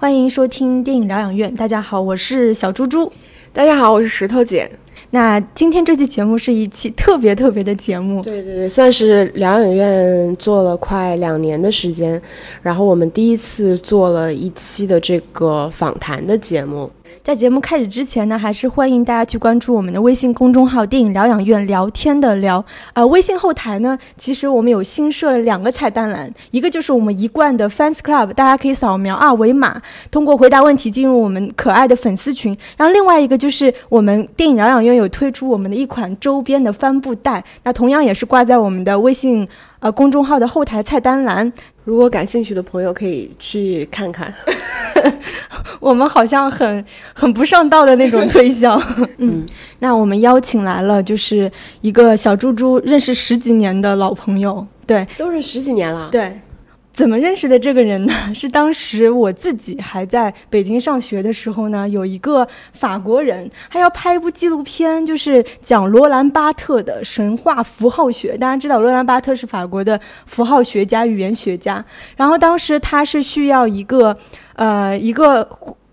欢迎收听电影疗养院。大家好，我是小猪猪。大家好，我是石头姐。那今天这期节目是一期特别特别的节目，对对对，算是疗养院做了快两年的时间，然后我们第一次做了一期的这个访谈的节目。在节目开始之前呢，还是欢迎大家去关注我们的微信公众号“电影疗养院”，聊天的聊。呃，微信后台呢，其实我们有新设了两个菜单栏，一个就是我们一贯的 Fans Club，大家可以扫描二维码，通过回答问题进入我们可爱的粉丝群。然后另外一个就是我们电影疗养院有推出我们的一款周边的帆布袋，那同样也是挂在我们的微信呃公众号的后台菜单栏。如果感兴趣的朋友可以去看看。我们好像很很不上道的那种推销。嗯，那我们邀请来了，就是一个小猪猪认识十几年的老朋友。对，都是十几年了。对。怎么认识的这个人呢？是当时我自己还在北京上学的时候呢，有一个法国人，他要拍一部纪录片，就是讲罗兰巴特的神话符号学。大家知道罗兰巴特是法国的符号学家、语言学家。然后当时他是需要一个，呃，一个。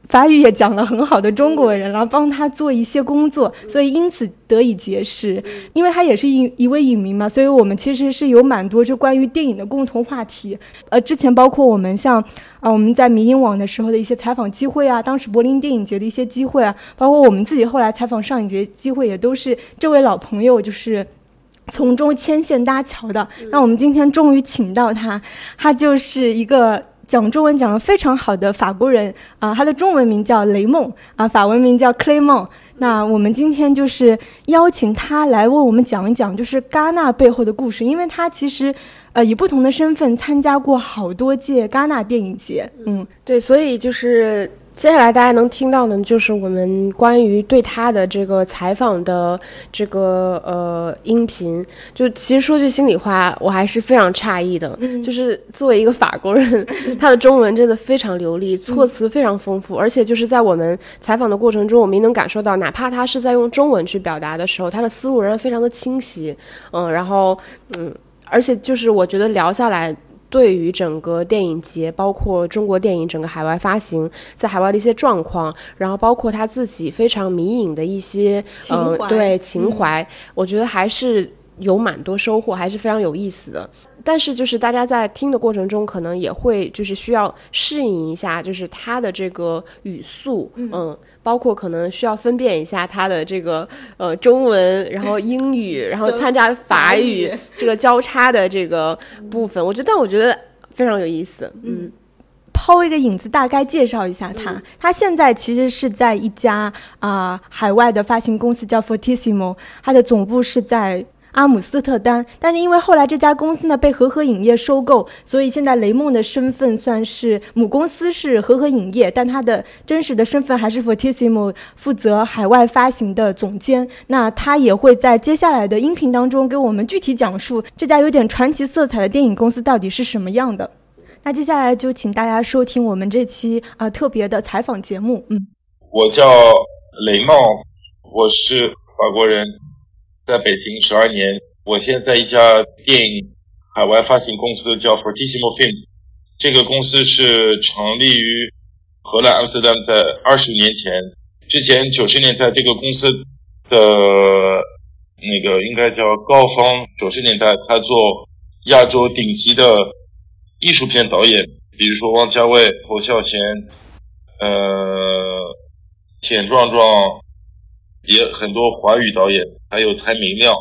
法语也讲了很好的中国人，然后帮他做一些工作，所以因此得以结识。因为他也是一一位影迷嘛，所以我们其实是有蛮多就关于电影的共同话题。呃，之前包括我们像啊我们在迷影网的时候的一些采访机会啊，当时柏林电影节的一些机会啊，包括我们自己后来采访上影节机会，也都是这位老朋友就是从中牵线搭桥的。那我们今天终于请到他，他就是一个。讲中文讲得非常好的法国人啊，他的中文名叫雷梦啊，法文名叫 clemon。那我们今天就是邀请他来为我们讲一讲，就是戛纳背后的故事，因为他其实呃以不同的身份参加过好多届戛纳电影节。嗯，对，所以就是。接下来大家能听到的，就是我们关于对他的这个采访的这个呃音频。就其实说句心里话，我还是非常诧异的。就是作为一个法国人，他的中文真的非常流利，措辞非常丰富，而且就是在我们采访的过程中，我们也能感受到，哪怕他是在用中文去表达的时候，他的思路仍然非常的清晰。嗯，然后嗯，而且就是我觉得聊下来。对于整个电影节，包括中国电影整个海外发行，在海外的一些状况，然后包括他自己非常迷影的一些嗯，对情怀，我觉得还是有蛮多收获，还是非常有意思的。但是就是大家在听的过程中，可能也会就是需要适应一下，就是他的这个语速，嗯，包括可能需要分辨一下他的这个呃中文，然后英语，然后 参加法语这个交叉的这个部分。我觉得，但我觉得非常有意思。嗯，抛一个影子，大概介绍一下他。他现在其实是在一家啊海外的发行公司叫 Fortissimo，他的总部是在。阿姆斯特丹，但是因为后来这家公司呢被和合影业收购，所以现在雷梦的身份算是母公司是和合影业，但他的真实的身份还是 Fortissimo 负责海外发行的总监。那他也会在接下来的音频当中给我们具体讲述这家有点传奇色彩的电影公司到底是什么样的。那接下来就请大家收听我们这期啊特别的采访节目。嗯，我叫雷梦，我是法国人。在北京十二年，我现在一家电影海外发行公司叫 Fortissimo Film，这个公司是成立于荷兰阿姆斯特丹，在二十年前。之前九十年代这个公司的那个应该叫高峰，九十年代他做亚洲顶级的艺术片导演，比如说王家卫、侯孝贤，呃，田壮壮。也很多华语导演，还有台明亮，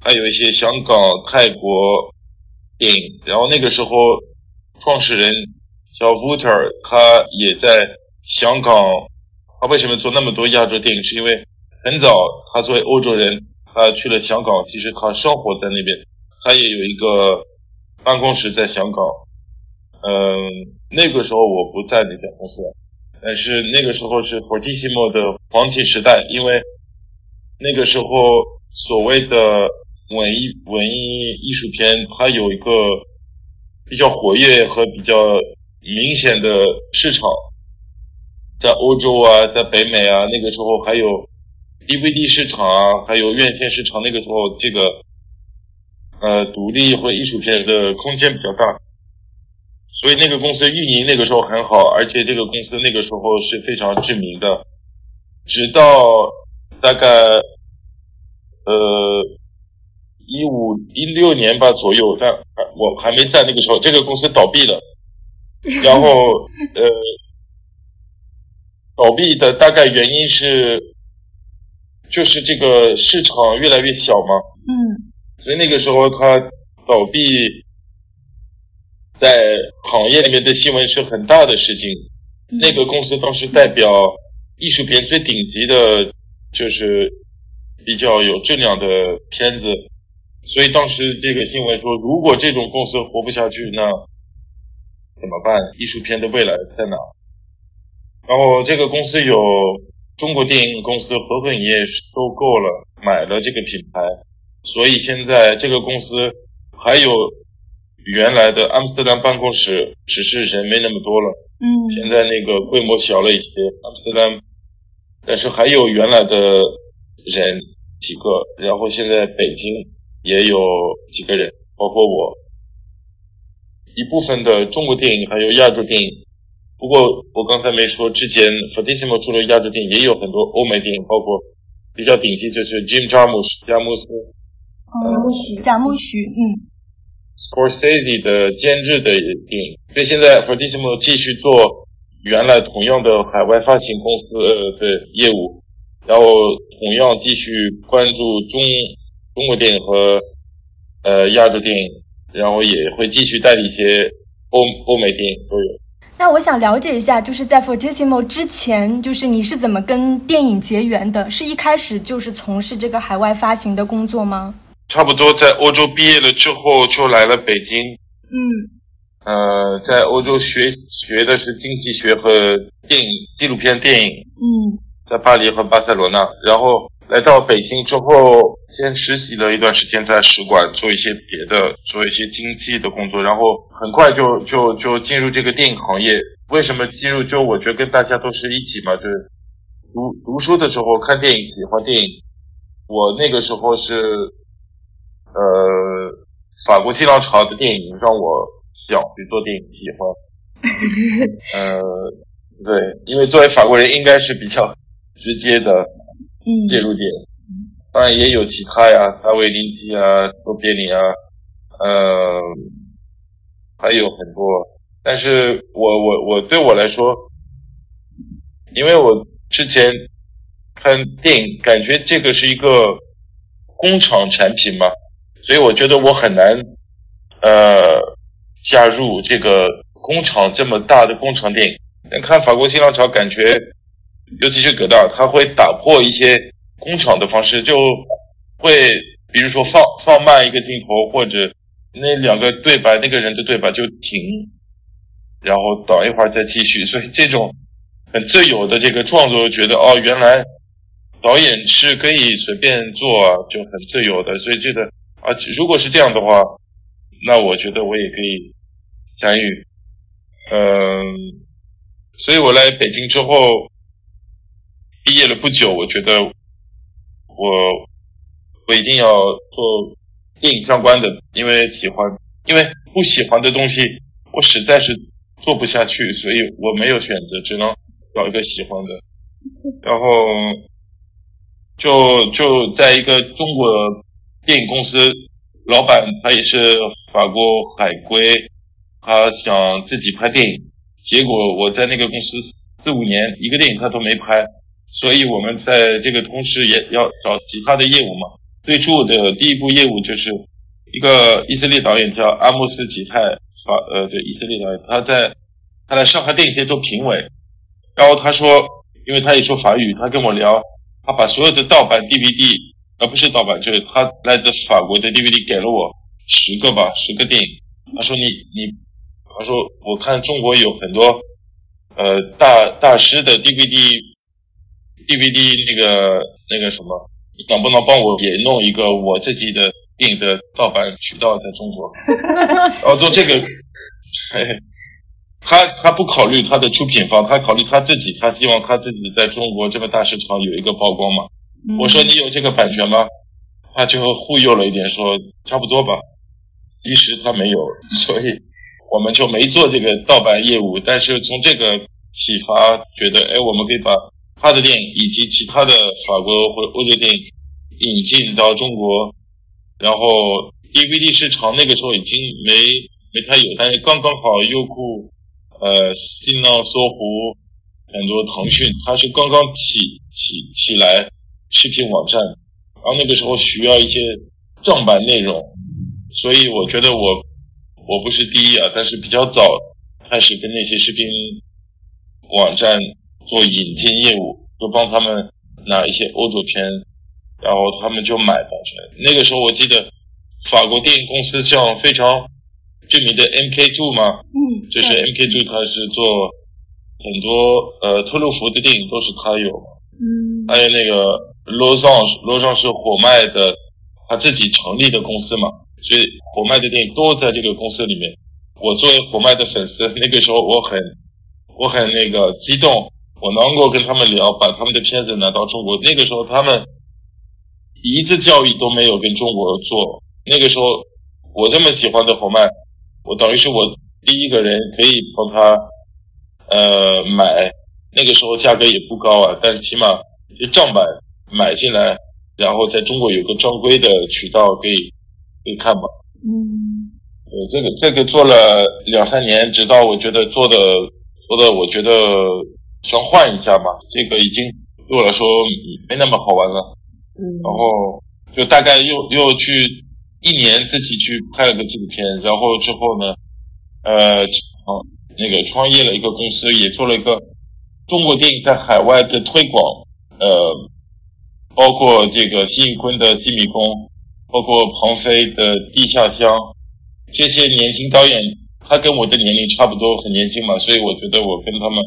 还有一些香港、泰国电影。然后那个时候，创始人小 Water，他也在香港。他为什么做那么多亚洲电影？是因为很早他作为欧洲人，他去了香港，其实他生活在那边，他也有一个办公室在香港。嗯，那个时候我不在那家公司。但是那个时候是 Fortissimo 的黄金时代，因为那个时候所谓的文艺文艺艺术片，它有一个比较活跃和比较明显的市场，在欧洲啊，在北美啊，那个时候还有 DVD 市场啊，还有院线市场，那个时候这个呃独立或艺术片的空间比较大，所以那个公司运营那个时候很好，而且这个公司那个时候是非常知名的。直到大概呃一五一六年吧左右，但我还没在那个时候，这个公司倒闭了。然后呃，倒闭的大概原因是，就是这个市场越来越小嘛。嗯。所以那个时候它倒闭，在行业里面的新闻是很大的事情。那个公司当时代表艺术品最顶级的，就是比较有质量的片子。所以当时这个新闻说，如果这种公司活不下去，那。怎么办？艺术片的未来在哪？然后这个公司有中国电影公司合合影业收购了，买了这个品牌，所以现在这个公司还有原来的阿姆斯特丹办公室，只是人没那么多了。嗯。现在那个规模小了一些，阿姆斯特丹，但是还有原来的人几个，然后现在北京也有几个人，包括我。一部分的中国电影还有亚洲电影，不过我刚才没说，之前 Fortissimo 出了亚洲电影，也有很多欧美电影，包括比较顶级就是 Jim Jarmusch 加木斯，贾木许，贾木许，嗯，Scorsese 的监制的电影，所以现在 Fortissimo 继续做原来同样的海外发行公司的业务，然后同样继续关注中中国电影和呃亚洲电影。然后也会继续代理一些欧欧美电影都有。那我想了解一下，就是在 Fortissimo 之前，就是你是怎么跟电影结缘的？是一开始就是从事这个海外发行的工作吗？差不多在欧洲毕业了之后就来了北京。嗯。呃，在欧洲学学的是经济学和电影纪录片电影。嗯。在巴黎和巴塞罗那，然后来到北京之后。先实习了一段时间，在使馆做一些别的，做一些经济的工作，然后很快就就就进入这个电影行业。为什么进入？就我觉得跟大家都是一起嘛，就是读读书的时候看电影，喜欢电影。我那个时候是，呃，法国新浪潮的电影让我想去做电影，喜欢。呃，对，因为作为法国人，应该是比较直接的介入点。当然也有其他呀，大卫林奇啊，多别林啊，呃，还有很多。但是我我我对我来说，因为我之前看电影，感觉这个是一个工厂产品嘛，所以我觉得我很难呃加入这个工厂这么大的工厂电影。看法国新浪潮，感觉尤其是葛大，他会打破一些。工厂的方式就会，比如说放放慢一个镜头，或者那两个对白，那个人的对白就停，然后等一会儿再继续。所以这种很自由的这个创作，觉得哦，原来导演是可以随便做，就很自由的。所以这个啊，如果是这样的话，那我觉得我也可以参与。嗯，所以我来北京之后，毕业了不久，我觉得。我我一定要做电影相关的，因为喜欢，因为不喜欢的东西我实在是做不下去，所以我没有选择，只能找一个喜欢的。然后就就在一个中国电影公司，老板他也是法国海归，他想自己拍电影，结果我在那个公司四五年，一个电影他都没拍。所以我们在这个同时也要找其他的业务嘛。最初的第一步业务就是一个以色列导演叫阿莫斯吉泰，法呃对以色列导演，他在他在上海电影节做评委，然后他说，因为他也说法语，他跟我聊，他把所有的盗版 DVD，而不是盗版，就是他来自法国的 DVD 给了我十个吧，十个电影。他说你你，他说我看中国有很多呃大大师的 DVD。DVD 那个那个什么，你能不能帮我也弄一个我自己的电影的盗版渠道在中国？哦，做这个，他他不考虑他的出品方，他考虑他自己，他希望他自己在中国这个大市场有一个曝光嘛。我说你有这个版权吗？他就忽悠了一点，说差不多吧。其实他没有，所以我们就没做这个盗版业务。但是从这个启发，觉得哎，我们可以把他的电影以及其他的法国或欧洲电影引进到中国。然后 DVD 市场那个时候已经没没太有，但是刚刚好优酷、呃新浪、搜狐很多腾讯，它是刚刚起起起来视频网站，然后那个时候需要一些正版内容，所以我觉得我我不是第一啊，但是比较早开始跟那些视频网站做引进业务，就帮他们拿一些欧洲片。然后他们就买版权。那个时候我记得，法国电影公司像非常著名的 MK Two 嘛，嗯，就是 MK Two，它是做很多呃特鲁弗的电影都是他有，嗯，还有那个罗尚，罗尚是火麦的他自己成立的公司嘛，所以火麦的电影都在这个公司里面。我作为火麦的粉丝，那个时候我很我很那个激动，我能够跟他们聊，把他们的片子拿到中国。那个时候他们。一次交易都没有跟中国做，那个时候我这么喜欢的火麦，我等于是我第一个人可以帮他呃买，那个时候价格也不高啊，但起码正版买进来，然后在中国有个正规的渠道可以以看吧。嗯，呃，这个这个做了两三年，直到我觉得做的做的，我觉得想换一下嘛，这个已经对我来说没那么好玩了。嗯然后就大概又又去一年自己去拍了个纪录片，然后之后呢，呃，那个创业了一个公司，也做了一个中国电影在海外的推广，呃，包括这个辛宇坤的《西迷宫》，包括庞飞的《地下乡》，这些年轻导演，他跟我的年龄差不多，很年轻嘛，所以我觉得我跟他们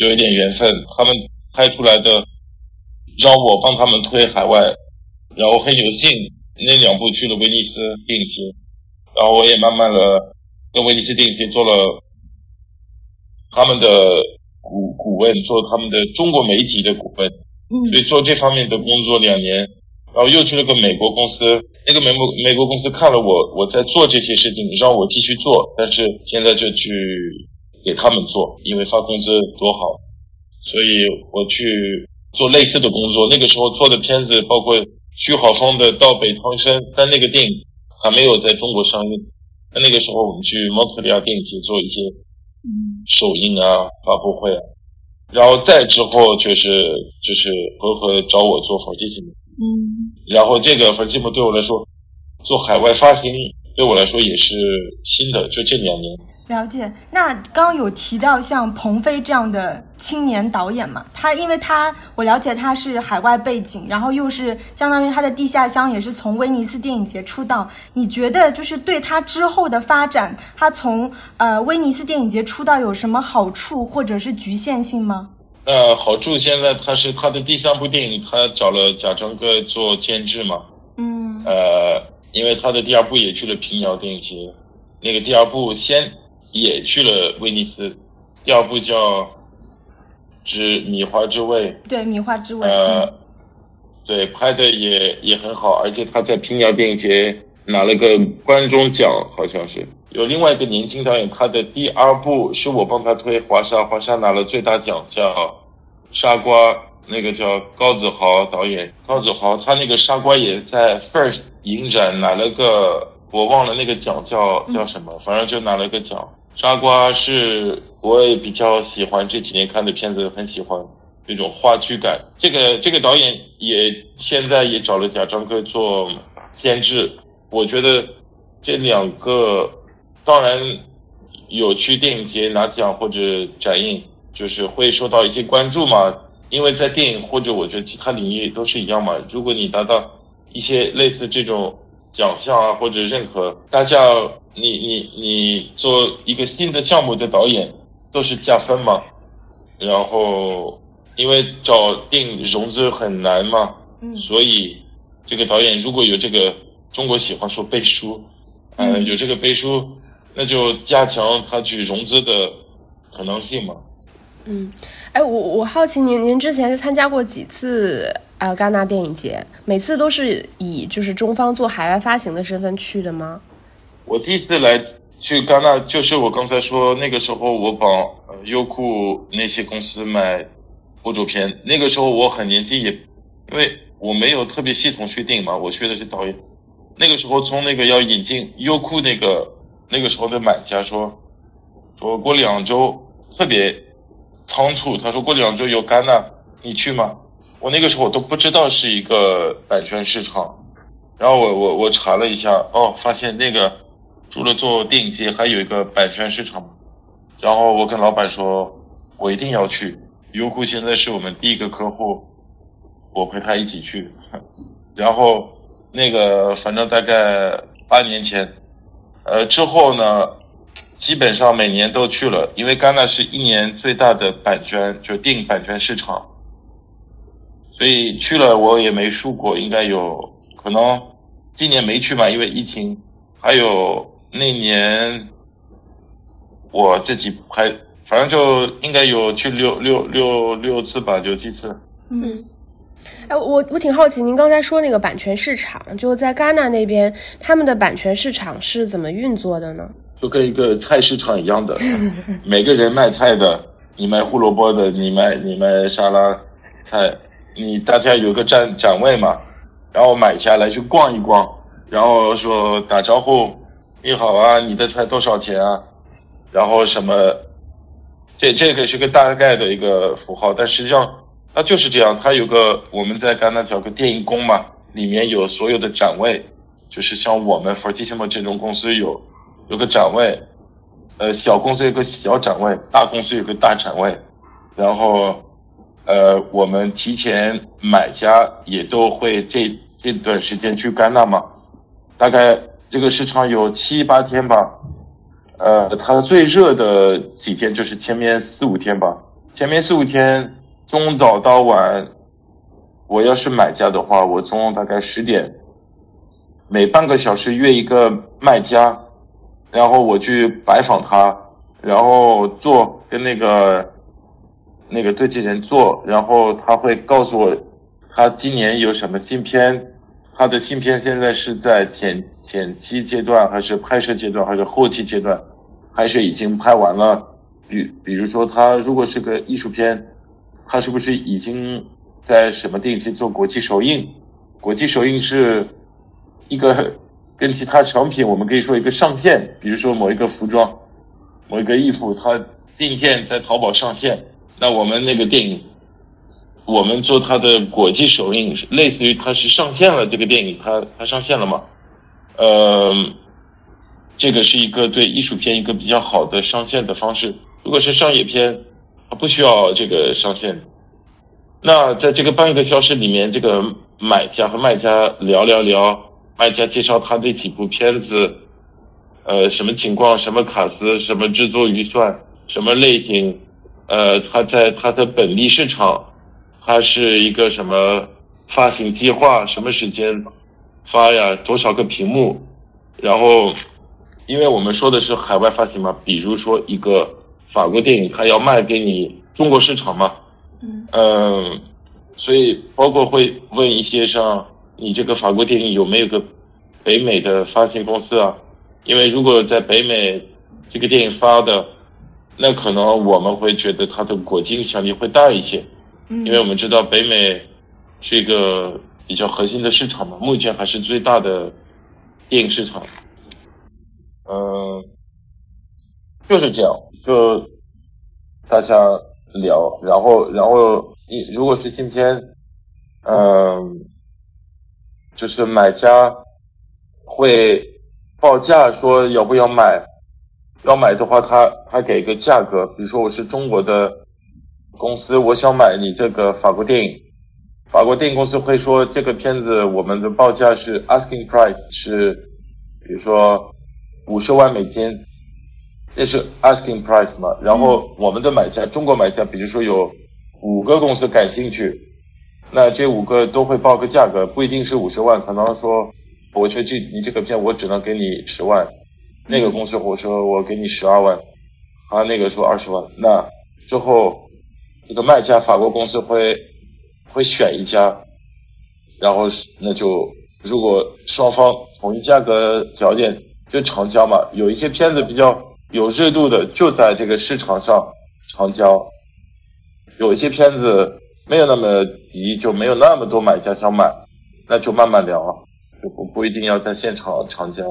有一点缘分，他们拍出来的。让我帮他们推海外，然后很有幸那两部去了威尼斯电影节，然后我也慢慢的跟威尼斯电影节做了他们的股股问，做他们的中国媒体的股问，所以做这方面的工作两年，然后又去了个美国公司，那个美国美国公司看了我我在做这些事情，让我继续做，但是现在就去给他们做，因为发工资多好，所以我去。做类似的工作，那个时候做的片子包括徐浩峰的《到北汤山》，但那个电影还没有在中国上映。那个时候我们去蒙特利尔电影节做一些首映啊、发布会啊，然后再之后就是就是和和找我做访记节目，嗯，然后这个访记节目对我来说做海外发行对我来说也是新的，就这两年。了解，那刚刚有提到像鹏飞这样的青年导演嘛？他因为他我了解他是海外背景，然后又是相当于他的《地下乡》也是从威尼斯电影节出道。你觉得就是对他之后的发展，他从呃威尼斯电影节出道有什么好处或者是局限性吗？呃，好处现在他是他的第三部电影，他找了贾樟柯做监制嘛。嗯。呃，因为他的第二部也去了平遥电影节，那个第二部先。也去了威尼斯，第二部叫《之米花之味》，对，米花之味，呃，对，拍的也也很好，而且他在平遥电影节拿了个观众奖，好像是。有另外一个年轻导演，他的第二部是我帮他推华沙，华沙拿了最大奖，叫《沙瓜》，那个叫高子豪导演，高子豪他那个《沙瓜》也在 First 影展拿了个，我忘了那个奖叫叫什么，反正就拿了个奖。沙瓜是我也比较喜欢这几年看的片子，很喜欢那种话剧感。这个这个导演也现在也找了贾樟柯做监制。我觉得这两个当然有去电影节拿奖或者展映，就是会受到一些关注嘛。因为在电影或者我觉得其他领域都是一样嘛。如果你达到一些类似这种奖项啊或者认可，大家。你你你做一个新的项目的导演都是加分嘛？然后因为找电影融资很难嘛，嗯，所以这个导演如果有这个中国喜欢说背书，呃，有这个背书，那就加强他去融资的可能性嘛。嗯，哎，我我好奇您您之前是参加过几次呃戛纳电影节？每次都是以就是中方做海外发行的身份去的吗？我第一次来去戛纳，就是我刚才说那个时候，我帮呃优酷那些公司买欧洲片。那个时候我很年轻，也因为我没有特别系统学电影嘛，我学的是导演。那个时候从那个要引进优酷那个那个时候的买家说，说过两周特别仓促，他说过两周有戛纳，你去吗？我那个时候我都不知道是一个版权市场，然后我我我查了一下，哦，发现那个。除了做电影节，还有一个版权市场。然后我跟老板说，我一定要去。优酷现在是我们第一个客户，我陪他一起去。然后那个反正大概八年前，呃之后呢，基本上每年都去了，因为戛纳是一年最大的版权，就电影版权市场，所以去了我也没输过，应该有可能今年没去嘛，因为疫情，还有。那年我自己拍，反正就应该有去六六六六次吧，就几次。嗯，哎，我我挺好奇，您刚才说那个版权市场，就在戛纳那边，他们的版权市场是怎么运作的呢？就跟一个菜市场一样的，每个人卖菜的，你卖胡萝卜的，你卖你卖沙拉菜，你大家有个展展位嘛，然后买下来去逛一逛，然后说打招呼。你好啊，你的菜多少钱啊？然后什么？这这个是个大概的一个符号，但实际上它就是这样。它有个我们在戛纳叫个电影宫嘛，里面有所有的展位，就是像我们 Fortissimo 这种公司有有个展位，呃，小公司有个小展位，大公司有个大展位。然后呃，我们提前买家也都会这这段时间去戛纳嘛，大概。这个市场有七八天吧，呃，它最热的几天就是前面四五天吧。前面四五天，从早到晚，我要是买家的话，我从大概十点，每半个小时约一个卖家，然后我去拜访他，然后做跟那个那个对接人做，然后他会告诉我他今年有什么新片，他的新片现在是在剪。前期阶段还是拍摄阶段还是后期阶段，还是已经拍完了？比比如说，他如果是个艺术片，他是不是已经在什么电影节做国际首映？国际首映是一个跟其他产品，我们可以说一个上线。比如说某一个服装、某一个衣服，它定线在淘宝上线，那我们那个电影，我们做它的国际首映，类似于它是上线了这个电影，它它上线了吗？呃，这个是一个对艺术片一个比较好的上线的方式。如果是商业片，不需要这个上线。那在这个半个小时里面，这个买家和卖家聊聊聊，卖家介绍他这几部片子，呃，什么情况，什么卡司，什么制作预算，什么类型，呃，他在他的本地市场，他是一个什么发行计划，什么时间。发呀，多少个屏幕？然后，因为我们说的是海外发行嘛，比如说一个法国电影，它要卖给你中国市场嘛，嗯，所以包括会问一些像你这个法国电影有没有个北美的发行公司啊？因为如果在北美这个电影发的，那可能我们会觉得它的国际影响力会大一些，嗯因为我们知道北美是一个。比较核心的市场嘛，目前还是最大的电影市场。嗯，就是这样，就大家聊，然后，然后你如果是今天，嗯，就是买家会报价说要不要买，要买的话，他他给个价格，比如说我是中国的公司，我想买你这个法国电影。法国电影公司会说这个片子我们的报价是 asking price 是，比如说五十万美金，这是 asking price 嘛？然后我们的买家，中国买家，比如说有五个公司感兴趣，那这五个都会报个价格，不一定是五十万，可能说我说这你这个片我只能给你十万，那个公司我说我给你十二万，啊那个说二十万，那之后这个卖家法国公司会。会选一家，然后那就如果双方同一价格条件就成交嘛，有一些片子比较有热度的，就在这个市场上长交；有一些片子没有那么急，就没有那么多买家想买，那就慢慢聊啊，就不不一定要在现场长交。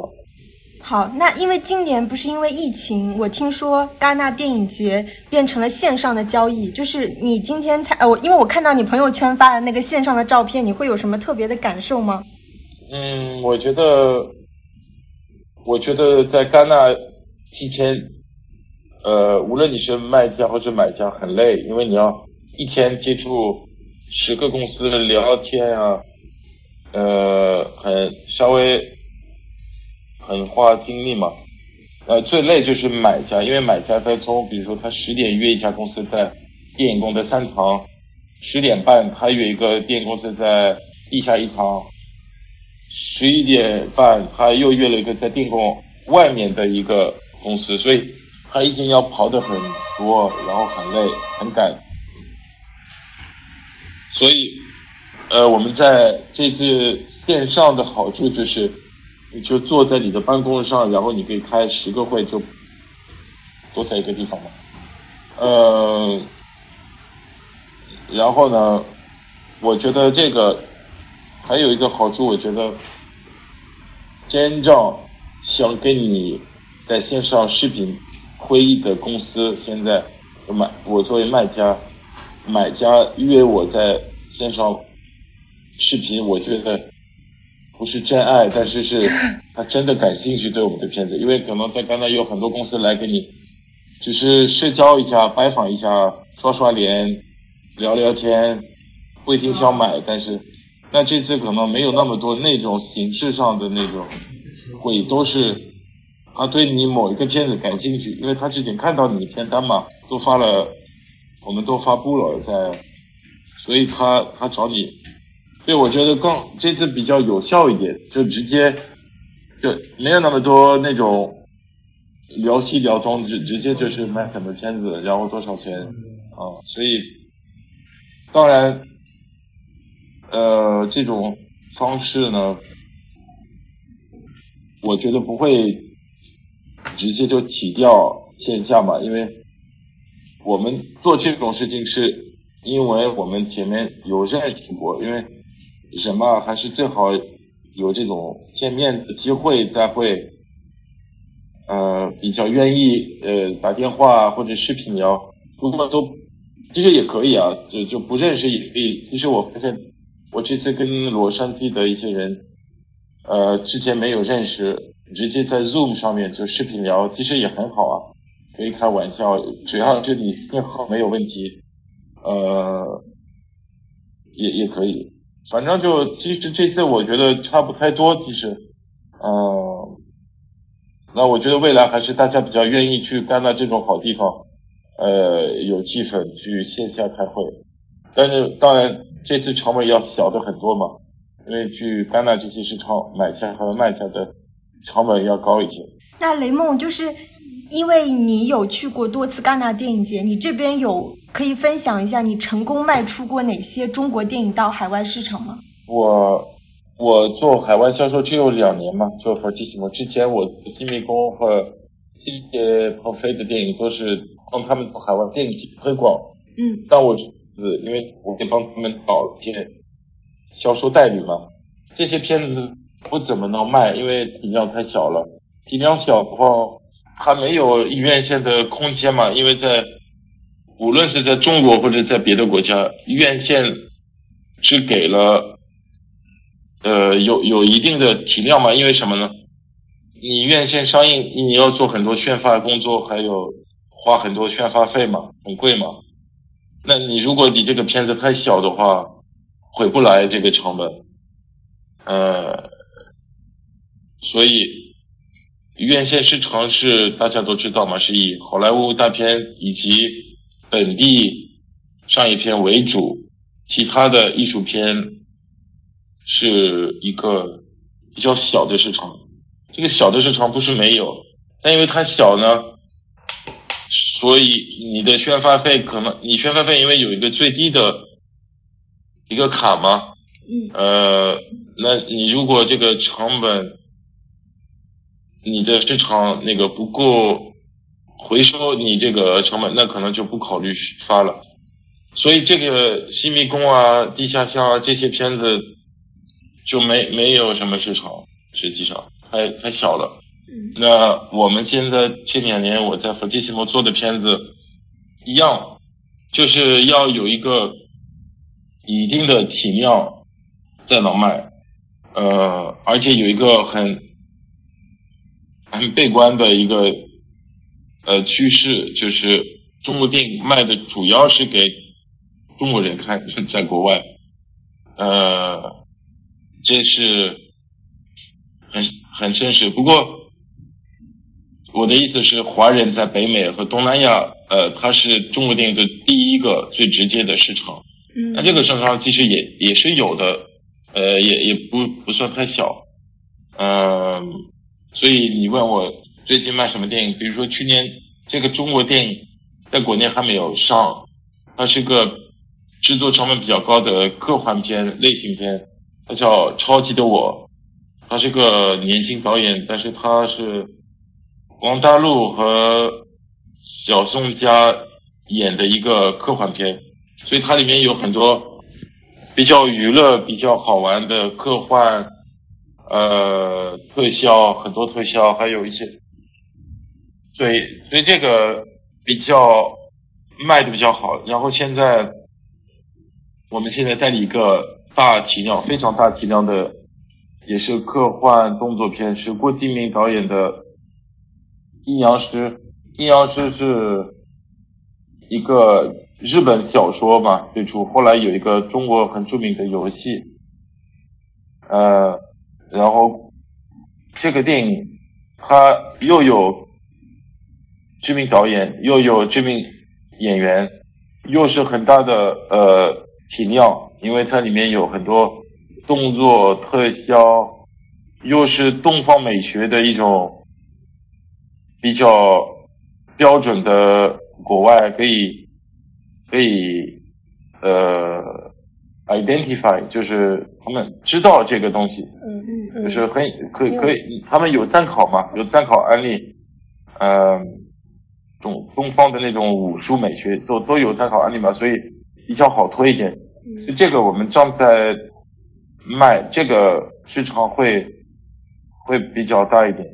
好，那因为今年不是因为疫情，我听说戛纳电影节变成了线上的交易，就是你今天才呃，我因为我看到你朋友圈发的那个线上的照片，你会有什么特别的感受吗？嗯，我觉得，我觉得在戛纳期间，呃，无论你是卖家或者买家，很累，因为你要一天接触十个公司聊天啊，呃，很稍微。很花精力嘛，呃，最累就是买家，因为买家在从，比如说他十点约一家公司在电影宫的三层，十点半他约一个电影公司在地下一层，十一点半他又约了一个在电影宫外面的一个公司，所以他一天要跑的很多，然后很累，很赶，所以，呃，我们在这次线上的好处就是。你就坐在你的办公上，然后你可以开十个会，就都在一个地方嘛。呃，然后呢，我觉得这个还有一个好处，我觉得真正想跟你在线上视频会议的公司，现在买我作为卖家，买家约我在线上视频，我觉得。不是真爱，但是是 他真的感兴趣对我们的片子，因为可能在刚才有很多公司来给你，只是社交一下、拜访一下、刷刷脸、聊聊天，不一定想买，但是那这次可能没有那么多那种形式上的那种会，都是他对你某一个片子感兴趣，因为他之前看到你的片单嘛，都发了，我们都发布了在，所以他他找你。对，我觉得更这次比较有效一点，就直接就没有那么多那种聊西聊东，直直接就是卖什么片子，然后多少钱啊，所以当然，呃，这种方式呢，我觉得不会直接就挤掉线下嘛，因为我们做这种事情是因为我们前面有认识过，因为。什么还是最好有这种见面的机会，才会呃比较愿意呃打电话或者视频聊。如果都其实也可以啊，就就不认识也可以。其实我发现我这次跟洛杉矶的一些人呃之前没有认识，直接在 Zoom 上面就视频聊，其实也很好啊，可以开玩笑，只要是你信号没有问题，呃也也可以。反正就其实这次我觉得差不太多，其实，嗯，那我觉得未来还是大家比较愿意去戛纳这种好地方，呃，有气氛去线下开会，但是当然这次成本要小的很多嘛，因为去戛纳这些市场买家和卖家的成本要高一些。那雷梦就是因为你有去过多次戛纳电影节，你这边有。可以分享一下你成功卖出过哪些中国电影到海外市场吗？我我做海外销售只有两年嘛，做佛吉西莫之前，我金迷宫和一些鹏飞的电影都是帮他们做海外电影推广。嗯。但我是因为我给帮他们找一些销售代理嘛，这些片子不怎么能卖，因为体量太小了。体量小的话，还没有院线的空间嘛，因为在。无论是在中国或者在别的国家，院线是给了呃有有一定的体量嘛？因为什么呢？你院线上映，你要做很多宣发工作，还有花很多宣发费嘛，很贵嘛。那你如果你这个片子太小的话，回不来这个成本。呃，所以院线市场是大家都知道嘛，是以好莱坞大片以及。本地商业片为主，其他的艺术片是一个比较小的市场。这个小的市场不是没有，但因为它小呢，所以你的宣发费可能你宣发费因为有一个最低的一个卡嘛，嗯，呃，那你如果这个成本你的市场那个不够回收你这个成本，那可能就不考虑发了。所以这个西迷宫啊、地下巷啊这些片子就没没有什么市场，实际上太太小了。那我们现在这两年我在佛吉西摩做的片子一样，就是要有一个一定的体量在能卖，呃，而且有一个很很悲观的一个呃趋势，就是中国电影卖的主要是给中国人看，在国外，呃，这是很很真实。不过。我的意思是，华人在北美和东南亚，呃，它是中国电影的第一个最直接的市场。嗯，那这个市场其实也也是有的，呃，也也不不算太小。嗯，所以你问我最近卖什么电影？比如说去年这个中国电影在国内还没有上，它是个制作成本比较高的科幻片类型片，它叫《超级的我》，他是个年轻导演，但是他是。王大陆和小宋佳演的一个科幻片，所以它里面有很多比较娱乐、比较好玩的科幻，呃，特效很多特效，还有一些，所以所以这个比较卖的比较好。然后现在我们现在代理一个大体量、非常大体量的，也是科幻动作片，是郭敬明导演的。阴阳师，阴阳师是一个日本小说嘛，最初后来有一个中国很著名的游戏，呃，然后这个电影它又有知名导演，又有知名演员，又是很大的呃体量，因为它里面有很多动作特效，又是东方美学的一种。比较标准的国外可以可以呃 identify，就是他们知道这个东西，嗯嗯就是很可以可以，他们有参考嘛，有参考案例，嗯，东东方的那种武术美学都都有参考案例嘛，所以比较好推一点。就这个我们正在卖，这个市场会会比较大一点。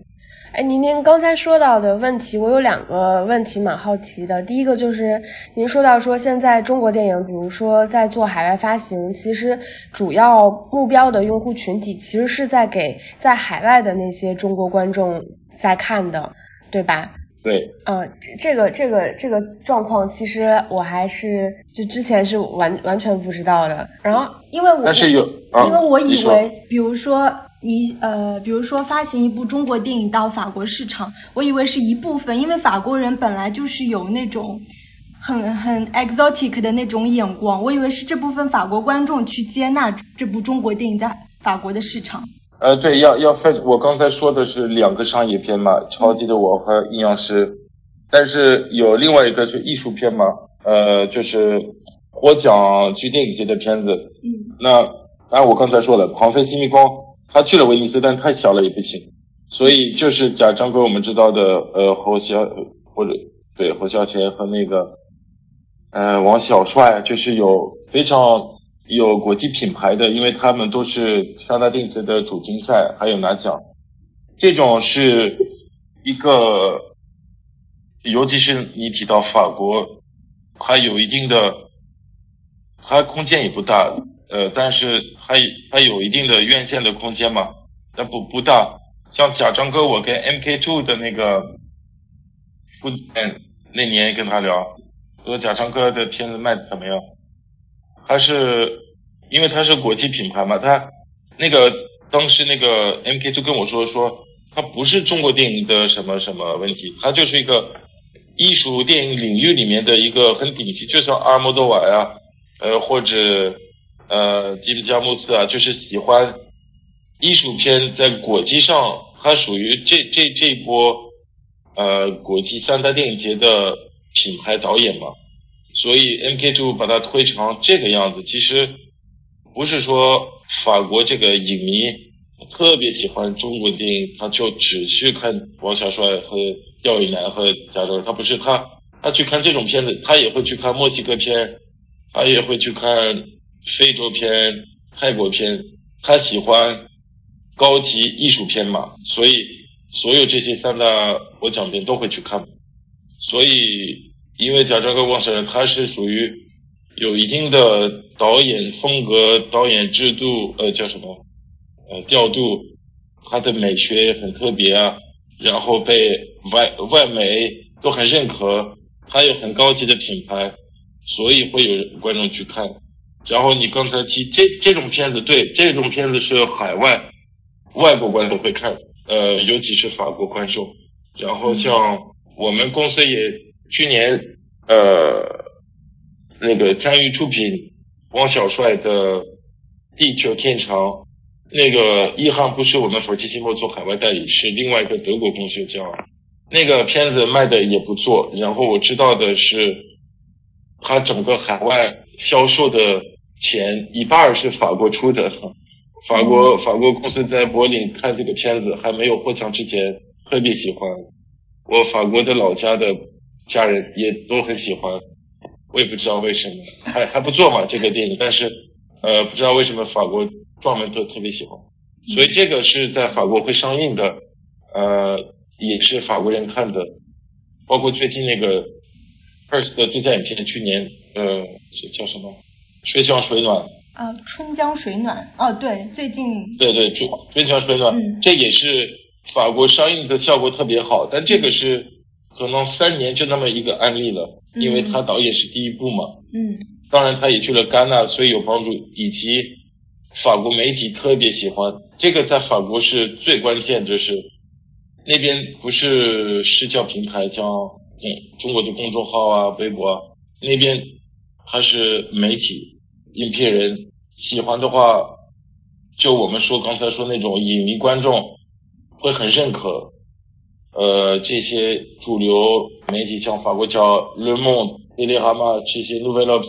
哎，您您刚才说到的问题，我有两个问题蛮好奇的。第一个就是您说到说现在中国电影，比如说在做海外发行，其实主要目标的用户群体其实是在给在海外的那些中国观众在看的，对吧？对。嗯，这个这个这个状况，其实我还是就之前是完完全不知道的。然后因为我但是有，因为我以为，比如说。你呃，比如说发行一部中国电影到法国市场，我以为是一部分，因为法国人本来就是有那种很很 exotic 的那种眼光，我以为是这部分法国观众去接纳这部中国电影在法国的市场。呃，对，要要分，我刚才说的是两个商业片嘛，《超级的我》和《阴阳师》，但是有另外一个是艺术片嘛，呃，就是获奖去电影节的片子。嗯。那当然，我刚才说了，《狂飞新迷宫》。他去了威尼斯，但太小了也不行，所以就是贾樟柯我们知道的，呃，侯孝或者对侯孝贤和那个，呃，王小帅，就是有非常有国际品牌的，因为他们都是三大电影节的主竞赛，还有拿奖，这种是一个，尤其是你提到法国，还有一定的，它空间也不大。呃，但是还还有一定的院线的空间嘛，但不不大。像贾樟柯，我跟 MK Two 的那个不嗯那年跟他聊，说贾樟柯的片子卖的怎么样？他是因为他是国际品牌嘛，他那个当时那个 MK Two 跟我说说，他不是中国电影的什么什么问题，他就是一个艺术电影领域里面的一个很顶级，就像阿莫多瓦呀，呃或者。呃，吉普加穆斯啊，就是喜欢艺术片，在国际上，它属于这这这一波呃国际三大电影节的品牌导演嘛，所以 M K Two 把它推成这个样子，其实不是说法国这个影迷特别喜欢中国电影，他就只去看王小帅和刁亦男和贾樟，他不是他，他去看这种片子，他也会去看墨西哥片，他也会去看非洲片、泰国片，他喜欢高级艺术片嘛，所以所有这些三大获奖片都会去看，所以因为贾樟柯、王小帅他是属于有一定的导演风格、导演制度，呃，叫什么？呃，调度，他的美学很特别啊，然后被外外媒都很认可，他有很高级的品牌，所以会有观众去看。然后你刚才提这这种片子，对，这种片子是海外外国观众会看，呃，尤其是法国观众。然后像我们公司也去年呃那个参与出品汪小帅的《地球天长》。那个一航不是我们佛吉西莫做海外代理，是另外一个德国公司叫。那个片子卖的也不错，然后我知道的是，它整个海外销售的钱一半是法国出的。法国法国公司在柏林看这个片子还没有获奖之前特别喜欢，我法国的老家的家人也都很喜欢，我也不知道为什么，还还不错嘛这个电影，但是呃不知道为什么法国。专门都特别喜欢，所以这个是在法国会上映的，呃，也是法国人看的，包括最近那个 First 的最佳影片，去年呃叫什么《春江水暖》啊，《春江水暖》哦，对，最近对对，春春江水暖，这也是法国上映的效果特别好，但这个是可能三年就那么一个案例了，因为他导演是第一部嘛，嗯，当然他也去了戛纳，所以有帮助，以及。法国媒体特别喜欢这个，在法国是最关键，就是那边不是视教平台，叫嗯中国的公众号啊、微博啊，那边还是媒体、影评人喜欢的话，就我们说刚才说那种影迷观众会很认可。呃，这些主流媒体像法国叫《Le Monde》、《t e l e 这些《Novel，》，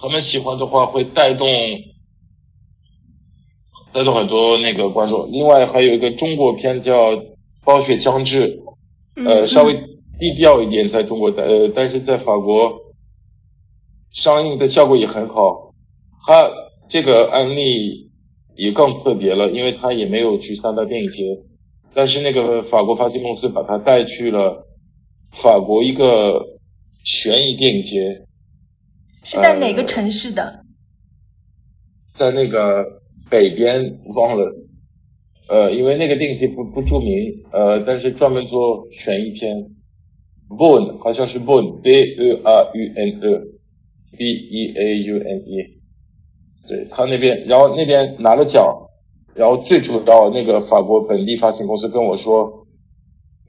他们喜欢的话会带动。带动很多那个观众，另外还有一个中国片叫《暴雪将至》，呃，稍微低调一点，在中国的，呃，但是在法国上映的效果也很好。他这个案例也更特别了，因为他也没有去三大电影节，但是那个法国发行公司把他带去了法国一个悬疑电影节。是在哪个城市的？在那个。北边忘了，呃，因为那个电影节不不著名，呃，但是专门做悬疑片。Bone 好像是 b o n b E R U N B E A U N E，对他那边，然后那边拿了奖，然后最主要那个法国本地发行公司跟我说，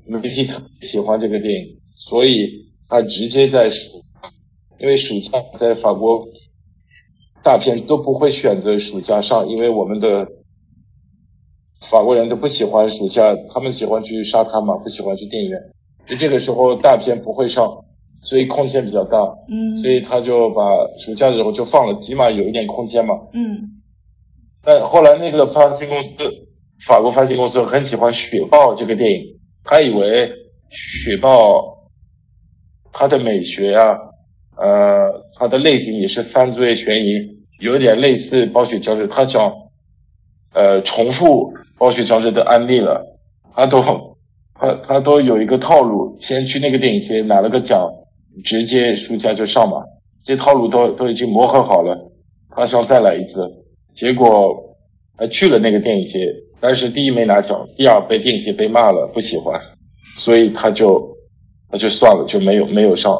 媒体特喜欢这个电影，所以他直接在，因为暑假在法国。大片都不会选择暑假上，因为我们的法国人都不喜欢暑假，他们喜欢去沙滩嘛，不喜欢去电影院。就这个时候大片不会上，所以空间比较大。嗯。所以他就把暑假的时候就放了，起码有一点空间嘛。嗯。但后来那个发行公司，法国发行公司很喜欢《雪豹》这个电影，他以为《雪豹》它的美学啊，呃，它的类型也是犯罪悬疑。有点类似暴雪将至，他想，呃，重复暴雪将至的案例了。他都，他他都有一个套路，先去那个电影节拿了个奖，直接暑假就上嘛。这套路都都已经磨合好了。他想再来一次，结果他去了那个电影节，但是第一没拿奖，第二被电影节被骂了，不喜欢，所以他就他就算了，就没有没有上。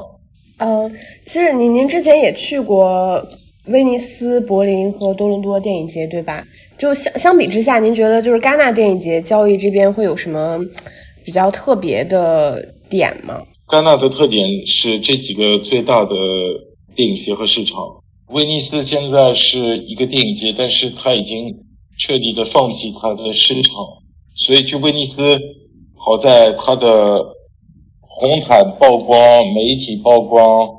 嗯，其实您您之前也去过。威尼斯、柏林和多伦多电影节，对吧？就相相比之下，您觉得就是戛纳电影节交易这边会有什么比较特别的点吗？戛纳的特点是这几个最大的电影节和市场。威尼斯现在是一个电影节，但是它已经彻底的放弃它的市场，所以去威尼斯好在它的红毯曝光、媒体曝光，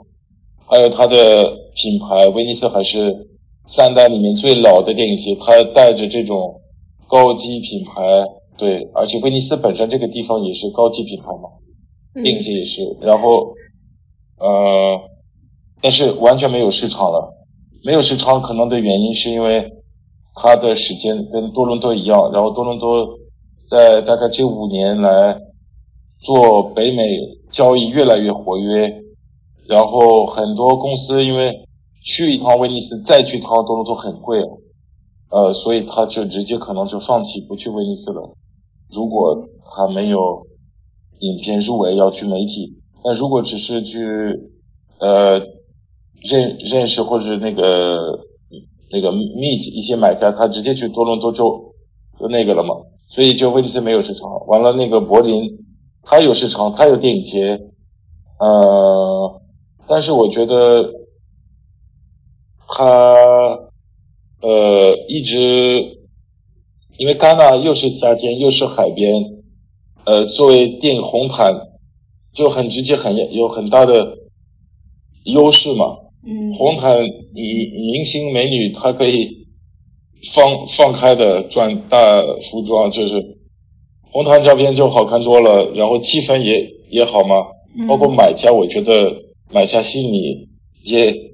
还有它的。品牌威尼斯还是三大里面最老的电影节，它带着这种高级品牌，对，而且威尼斯本身这个地方也是高级品牌嘛，并且也是，然后呃，但是完全没有市场了，没有市场可能的原因是因为它的时间跟多伦多一样，然后多伦多在大概这五年来做北美交易越来越活跃，然后很多公司因为去一趟威尼斯再去一趟多伦多很贵。呃，所以他就直接可能就放弃不去威尼斯了。如果他没有影片入围要去媒体，那如果只是去呃认认识或者那个那个 meet 一些买家，他直接去多伦多就就那个了嘛。所以就威尼斯没有市场。完了那个柏林，他有市场，他有电影节，呃，但是我觉得他。呃，一直因为戛纳又是夏天又是海边，呃，作为电影红毯就很直接，很有很大的优势嘛。嗯。红毯女明星美女她可以放放开的穿大服装，就是红毯照片就好看多了，然后气氛也也好嘛。包括买家，我觉得买家心里也。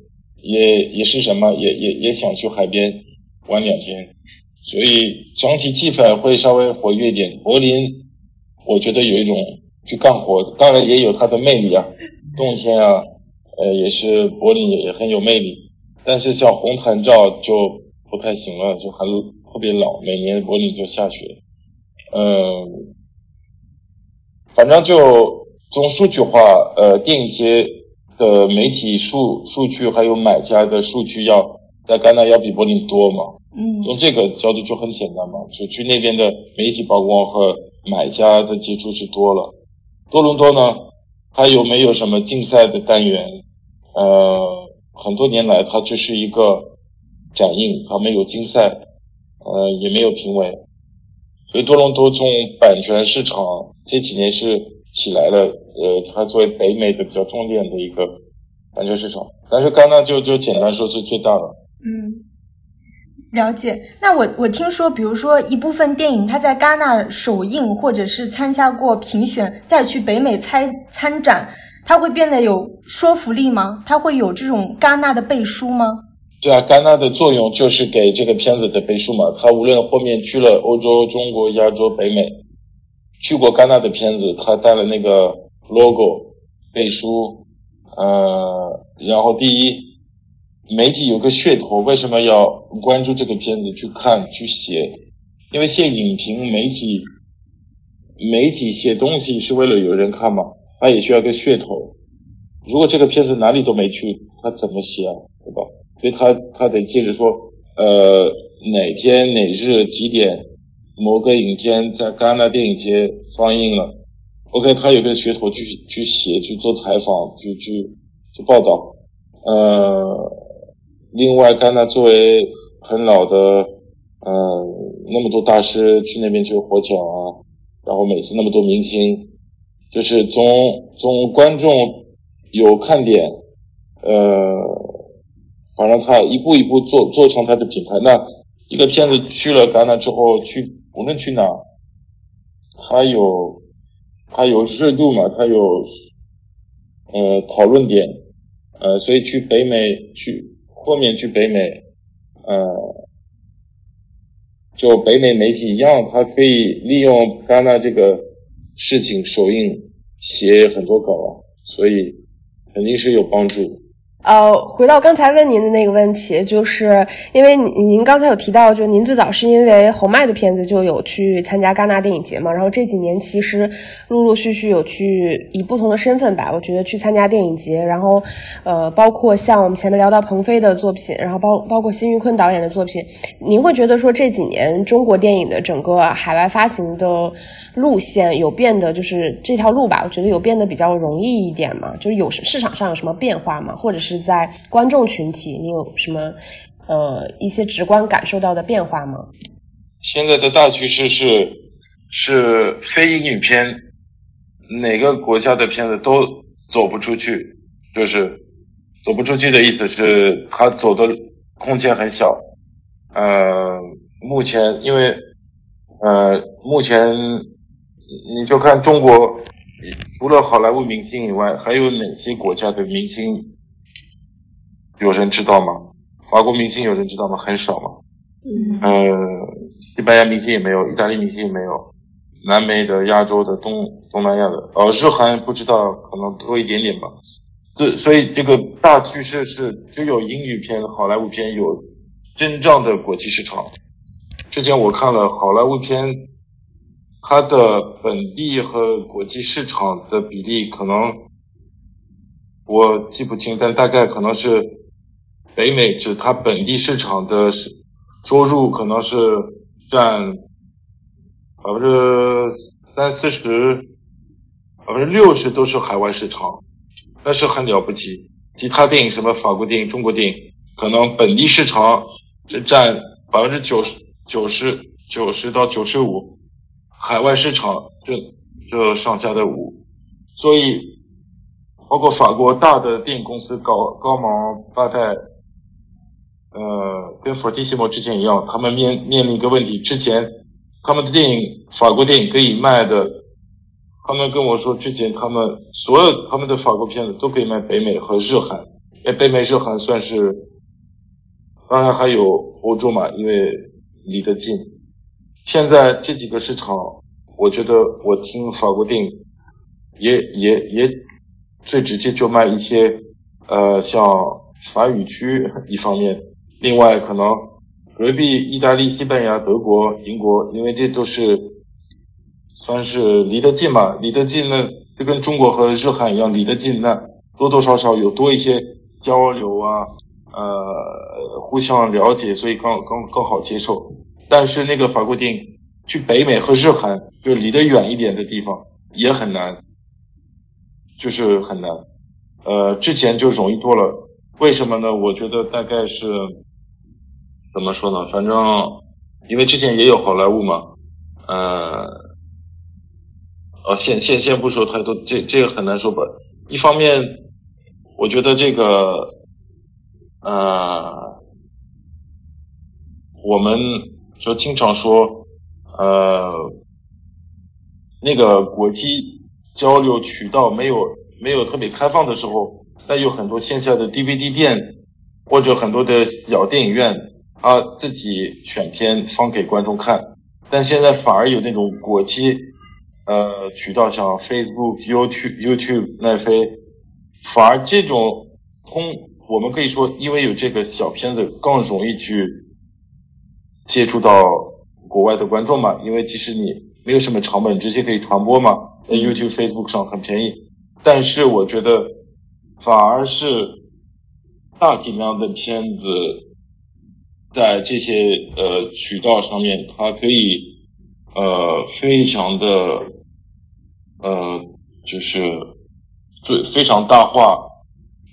也也是什么，也也也想去海边玩两天，所以整体气氛会稍微活跃一点。柏林，我觉得有一种去干活，当然也有它的魅力啊。冬天啊，呃，也是柏林也很有魅力，但是像红毯照就不太行了，就很特别老，每年柏林就下雪。嗯，反正就从数据化，呃，电影节。的媒体数数据还有买家的数据要在戛纳要比柏林多嘛？嗯，从这个角度就很简单嘛，就去那边的媒体曝光和买家的接触是多了。多伦多呢，它有没有什么竞赛的单元？呃，很多年来它就是一个展映，它没有竞赛，呃，也没有评委。所以多伦多从版权市场这几年是。起来了，呃，它作为北美的比较重点的一个版权市场，但是戛纳就就简单说是最大的。了解。那我我听说，比如说一部分电影它在戛纳首映，或者是参加过评选，再去北美参参展，它会变得有说服力吗？它会有这种戛纳的背书吗？对啊，戛纳的作用就是给这个片子的背书嘛。它无论后面去了欧洲、中国、亚洲、北美。去过戛纳的片子，他带了那个 logo 背书，呃，然后第一，媒体有个噱头，为什么要关注这个片子去看去写？因为写影评，媒体媒体写东西是为了有人看嘛，他也需要个噱头。如果这个片子哪里都没去，他怎么写啊？对吧？所以他他得接着说，呃，哪天哪日几点？某个影片在戛纳电影节放映了，OK，他有个噱头去去写去做采访去去去报道，呃，另外戛纳作为很老的，呃，那么多大师去那边去获奖啊，然后每次那么多明星，就是从从观众有看点，呃，反正他一步一步做做成他的品牌。那一个片子去了戛纳之后去。无论去哪，它有它有热度嘛，它有呃讨论点，呃，所以去北美去后面去北美，呃，就北美媒体一样，他可以利用戛纳这个事情首映写很多稿，所以肯定是有帮助。呃，回到刚才问您的那个问题，就是因为您刚才有提到，就您最早是因为侯麦的片子就有去参加戛纳电影节嘛，然后这几年其实陆陆续续有去以不同的身份吧，我觉得去参加电影节，然后呃，包括像我们前面聊到鹏飞的作品，然后包包括辛玉坤导演的作品，您会觉得说这几年中国电影的整个海外发行的路线有变得就是这条路吧，我觉得有变得比较容易一点嘛，就是有市场上有什么变化吗？或者是是在观众群体，你有什么呃一些直观感受到的变化吗？现在的大趋势是是非英语片，哪个国家的片子都走不出去，就是走不出去的意思是它走的空间很小。呃，目前因为呃，目前你就看中国，除了好莱坞明星以外，还有哪些国家的明星有人知道吗？法国明星有人知道吗？很少嘛。嗯呃，西班牙明星也没有，意大利明星也没有，南美的、亚洲的、东东南亚的，呃，日韩不知道，可能多一点点吧。对，所以这个大趋势是只有英语片、好莱坞片有真正的国际市场。之前我看了好莱坞片，它的本地和国际市场的比例可能我记不清，但大概可能是北美指它本地市场的收入可能是占百分之三四十，百分之六十都是海外市场，那是很了不起。其他电影什么法国电影、中国电影，可能本地市场是占百分之九十、九十、九十到九十五，海外市场就就上下的五，所以包括法国大的电影公司高高芒、巴代，呃，跟 Fortissimo 之前一样，他们面面临一个问题，之前他们的电影法国电影可以卖的，他们跟我说之前他们所有他们的法国片子都可以卖北美和日韩，哎，北美日韩算是，当然还有欧洲嘛，因为离得近。现在这几个市场，我觉得我听法国电影也也也最直接就卖一些，呃，像法语区一方面，另外可能隔壁意大利、西班牙、德国、英国，因为这都是算是离得近嘛，离得近呢，就跟中国和日韩一样离得近，那多多少少有多一些交流啊，呃，互相了解，所以更更更好接受。但是那个法国电影去北美和日韩，就离得远一点的地方也很难，就是很难。呃，之前就容易多了，为什么呢？我觉得大概是怎么说呢？反正因为之前也有好莱坞嘛，呃，呃，先先先不说太多，这这个很难说吧。一方面，我觉得这个呃，我们就经常说，呃，那个国际交流渠道没有没有特别开放的时候，那有很多线下的 DVD 店或者很多的小电影院，他自己选片放给观众看。但现在反而有那种国际呃渠道，像 Facebook、YouTube、YouTube、奈飞，反而这种通我们可以说，因为有这个小片子，更容易去接触到国外的观众嘛。因为即使你没有什么成本，直接可以传播嘛，在 YouTube、Facebook 上很便宜。但是我觉得，反而是大体量的片子，在这些呃渠道上面，它可以呃非常的呃就是最非常大化，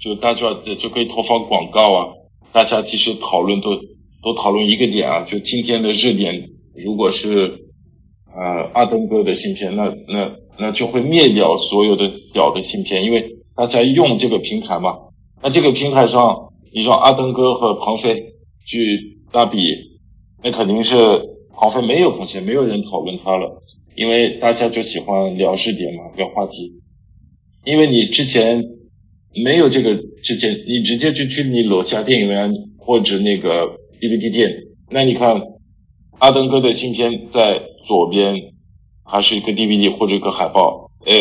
就大家就可以投放广告啊，大家其实讨论都都讨论一个点啊，就今天的热点如果是呃阿登哥的芯片，那那那就会灭掉所有的小的芯片，因为大家用这个平台嘛。那这个平台上，你让阿登哥和庞飞去大比，那肯定是庞飞没有空间，没有人讨论他了，因为大家就喜欢聊视点嘛，聊话题。因为你之前没有这个之前，你直接就去你楼下电影院或者那个 DVD 店，那你看阿登哥的今天在左边，还是一个 DVD 或者一个海报，呃，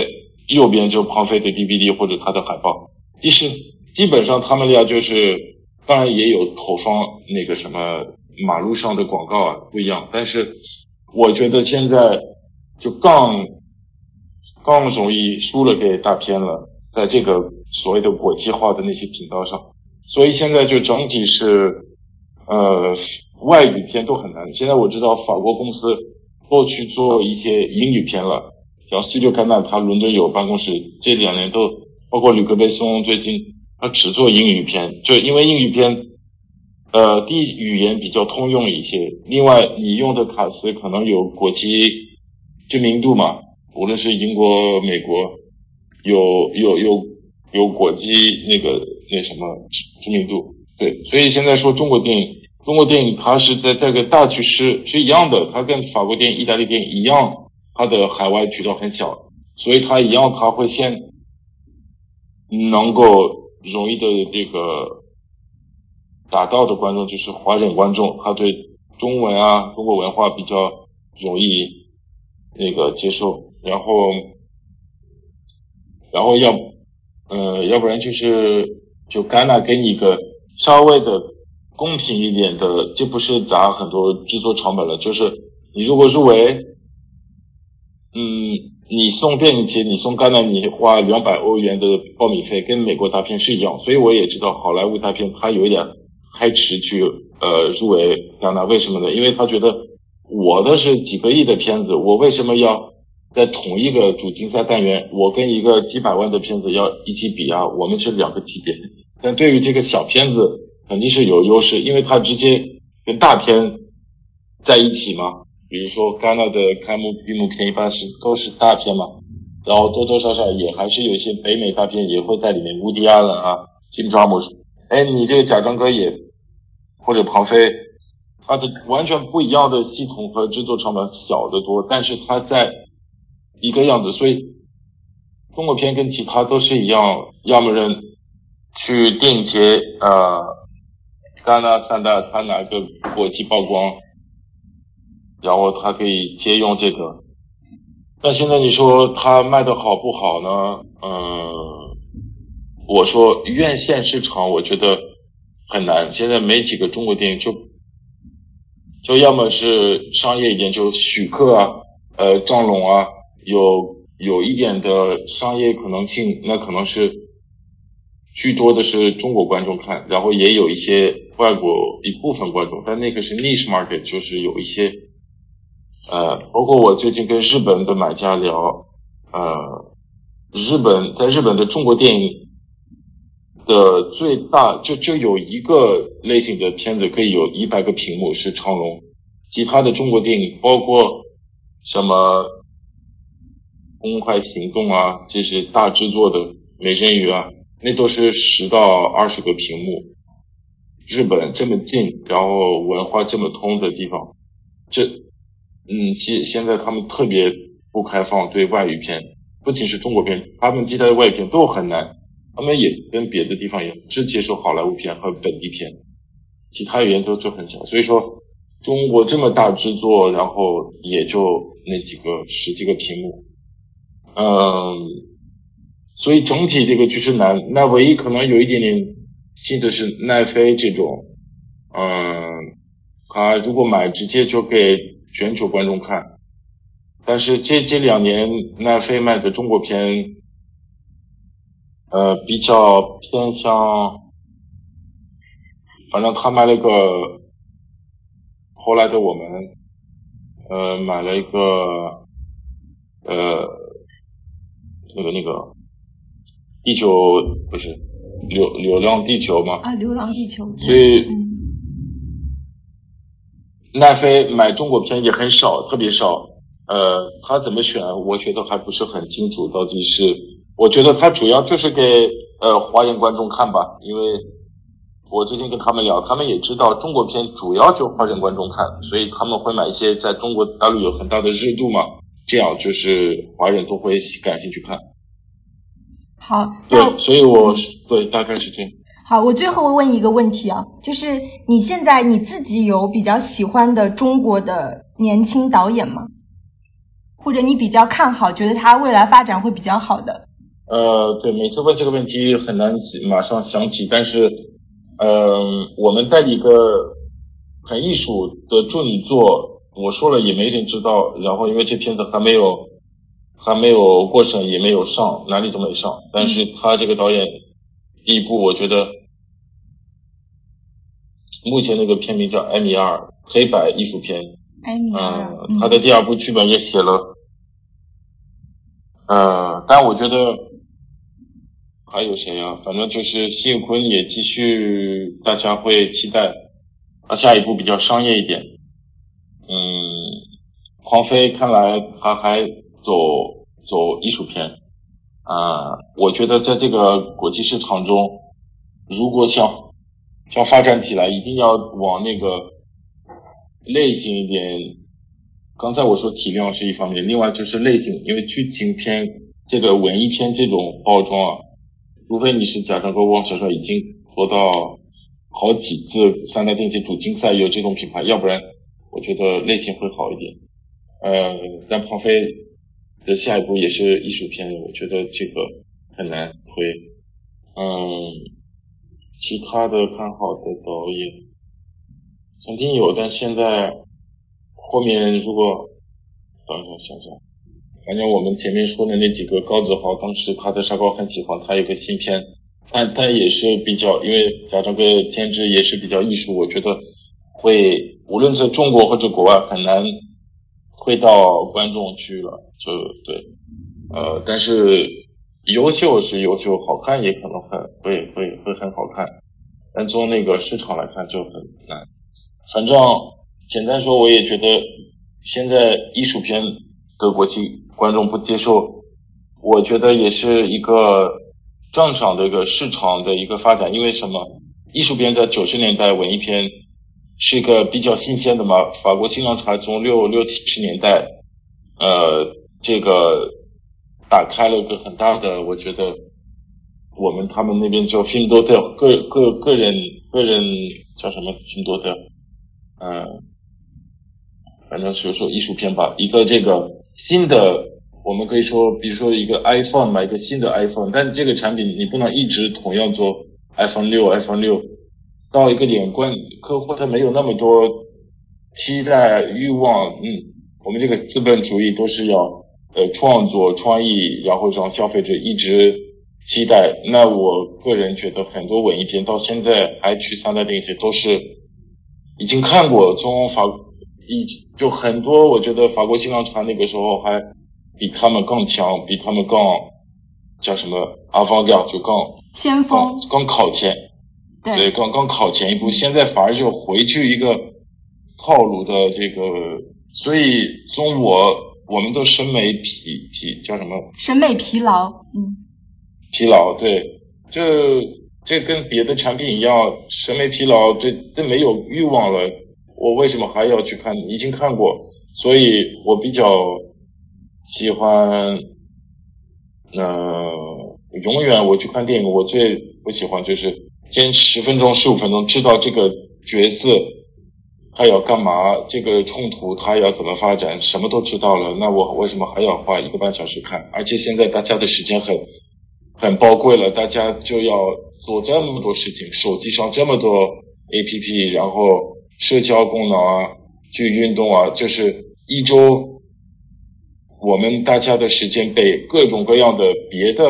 右边就庞飞的 DVD 或者他的海报，其实基本上他们俩就是，当然也有投放那个什么马路上的广告啊，不一样，但是我觉得现在就更更容易输了给大片了，在这个所谓的国际化的那些频道上，所以现在就整体是，呃，外语片都很难。现在我知道法国公司都去做一些英语片了，像 Studio 开曼，他伦敦有办公室，这两年都包括吕克贝松最近他只做英语片，就因为英语片，呃，第语言比较通用一些，另外你用的卡司可能有国际知名度嘛，无论是英国、美国，有有有有国际那个那什么知名度，对，所以现在说中国电影中国电影它是在这个大趋势是一样的，它跟法国电影、意大利电影一样，它的海外渠道很小，所以它一样，它会先能够容易的这个打到的观众就是华人观众，他对中文啊、中国文化比较容易那个接受，然后。然后要，呃，要不然就是就戛纳给你一个稍微的公平一点的，就不是砸很多制作成本了。就是你如果入围，嗯，你送电影节，你送戛纳，你花两百欧元的报名费，跟美国大片是一样。所以我也知道好莱坞大片他有一点开迟去呃入围戛纳，为什么呢？因为他觉得我的是几个亿的片子，我为什么要？在同一个主竞赛单元，我跟一个几百万的片子要一起比啊，我们是两个级别。但对于这个小片子，肯定是有优势，因为它直接跟大片在一起嘛。比如说，戛纳的开幕闭幕片一般是都是大片嘛，然后多多少少也还是有一些北美大片也会在里面，乌迪·亚伦啊，金詹姆斯。哎，你这个贾樟柯也或者庞飞，它的完全不一样的系统和制作成本小得多，但是它在。一个样子，所以中国片跟其他都是一样，要么人去电影节，呃，戛纳、三大，他拿个国际曝光，然后他可以借用这个。但现在你说他卖的好不好呢？嗯，我说院线市场，我觉得很难。现在没几个中国电影就就要么是商业一点，就许克啊，呃，张龙啊。有有一点的商业可能性，那可能是居多的是中国观众看，然后也有一些外国一部分观众，但那个是 niche market，就是有一些，呃，包括我最近跟日本的买家聊，呃，日本在日本的中国电影的最大就就有一个类型的片子可以有一百个屏幕是长龙，其他的中国电影包括什么。公开行动啊，这些大制作的美人鱼啊，那都是十到二十个屏幕。日本这么近，然后文化这么通的地方，这，嗯，现现在他们特别不开放对外语片，不仅是中国片，他们接待外语片都很难。他们也跟别的地方一样，只接受好莱坞片和本地片，其他语言都就很少。所以说，中国这么大制作，然后也就那几个十几个屏幕。嗯，所以整体这个就是难。那唯一可能有一点点新的是奈飞这种，嗯，他如果买直接就给全球观众看。但是这这两年奈飞卖的中国片，呃，比较偏向，反正他卖了一个后来的我们，呃，买了一个，呃。那个那个，地球不是流流浪地球吗？啊，流浪地球。所以，奈飞买中国片也很少，特别少。呃，他怎么选？我觉得还不是很清楚。到底是，我觉得他主要就是给呃华人观众看吧，因为我最近跟他们聊，他们也知道中国片主要就华人观众看，所以他们会买一些在中国大陆有很大的热度嘛。这样就是华人都会感兴趣看。好，对，所以我对大概是这样。好，我最后问一个问题啊，就是你现在你自己有比较喜欢的中国的年轻导演吗？或者你比较看好，觉得他未来发展会比较好的？呃，对，每次问这个问题很难马上想起，但是，嗯，我们代理个很艺术的处女作。我说了也没人知道，然后因为这片子还没有还没有过审，也没有上，哪里都没上。但是他这个导演第一部，我觉得目前那个片名叫《埃米尔》，黑白艺术片。埃米尔。嗯，他的第二部剧本也写了。呃，但我觉得还有谁啊？反正就是谢坤也继续，大家会期待他下一部比较商业一点。嗯，黄飞看来他还走走艺术片啊，我觉得在这个国际市场中，如果想想发展起来，一定要往那个类型一点。刚才我说体量是一方面，另外就是类型，因为剧情片这个文艺片这种包装啊，除非你是贾樟柯、汪小帅已经做到好几次三大电影主竞赛有这种品牌，要不然我觉得类型会好一点。呃，但庞飞的下一步也是艺术片，我觉得这个很难推。嗯，其他的看好的导演曾经有，但现在后面如果等一下想想，反正我们前面说的那几个高子豪，当时他的沙高很喜欢，他有个新片，但他也是比较，因为贾樟柯监制也是比较艺术，我觉得会无论在中国或者国外很难。会到观众区了，就对，呃，但是优秀是优秀，好看也可能很会会会很好看，但从那个市场来看就很难。反正简单说，我也觉得现在艺术片的国际观众不接受，我觉得也是一个正常的一个市场的一个发展。因为什么？艺术片在九十年代文艺片。是一个比较新鲜的嘛，法国新浪潮从六六七十年代，呃，这个打开了一个很大的，我觉得我们他们那边叫 film 多的个个个人个人叫什么 film 多的，嗯，反正是说艺术片吧，一个这个新的，我们可以说，比如说一个 iPhone 买，一个新的 iPhone，但这个产品你不能一直同样做 iPhone 六 iPhone 六。到一个点，观客户他没有那么多期待欲望，嗯，我们这个资本主义都是要呃创作创意，然后让消费者一直期待。那我个人觉得很多文艺片到现在还去三大电影节都是已经看过，从法一就很多，我觉得法国新浪潮那个时候还比他们更强，比他们更叫什么阿方调就更先锋，更靠前。对，刚刚考前一步，现在反而就回去一个套路的这个，所以从我我们的审美疲疲叫什么？审美疲劳，嗯，疲劳，对，这这跟别的产品一样，审美疲劳，这这没有欲望了，我为什么还要去看？已经看过，所以我比较喜欢，呃，永远我去看电影，我最不喜欢就是。先十分钟、十五分钟，知道这个角色他要干嘛，这个冲突他要怎么发展，什么都知道了。那我为什么还要花一个半小时看？而且现在大家的时间很很宝贵了，大家就要做这么多事情，手机上这么多 A P P，然后社交功能啊，去运动啊，就是一周我们大家的时间被各种各样的别的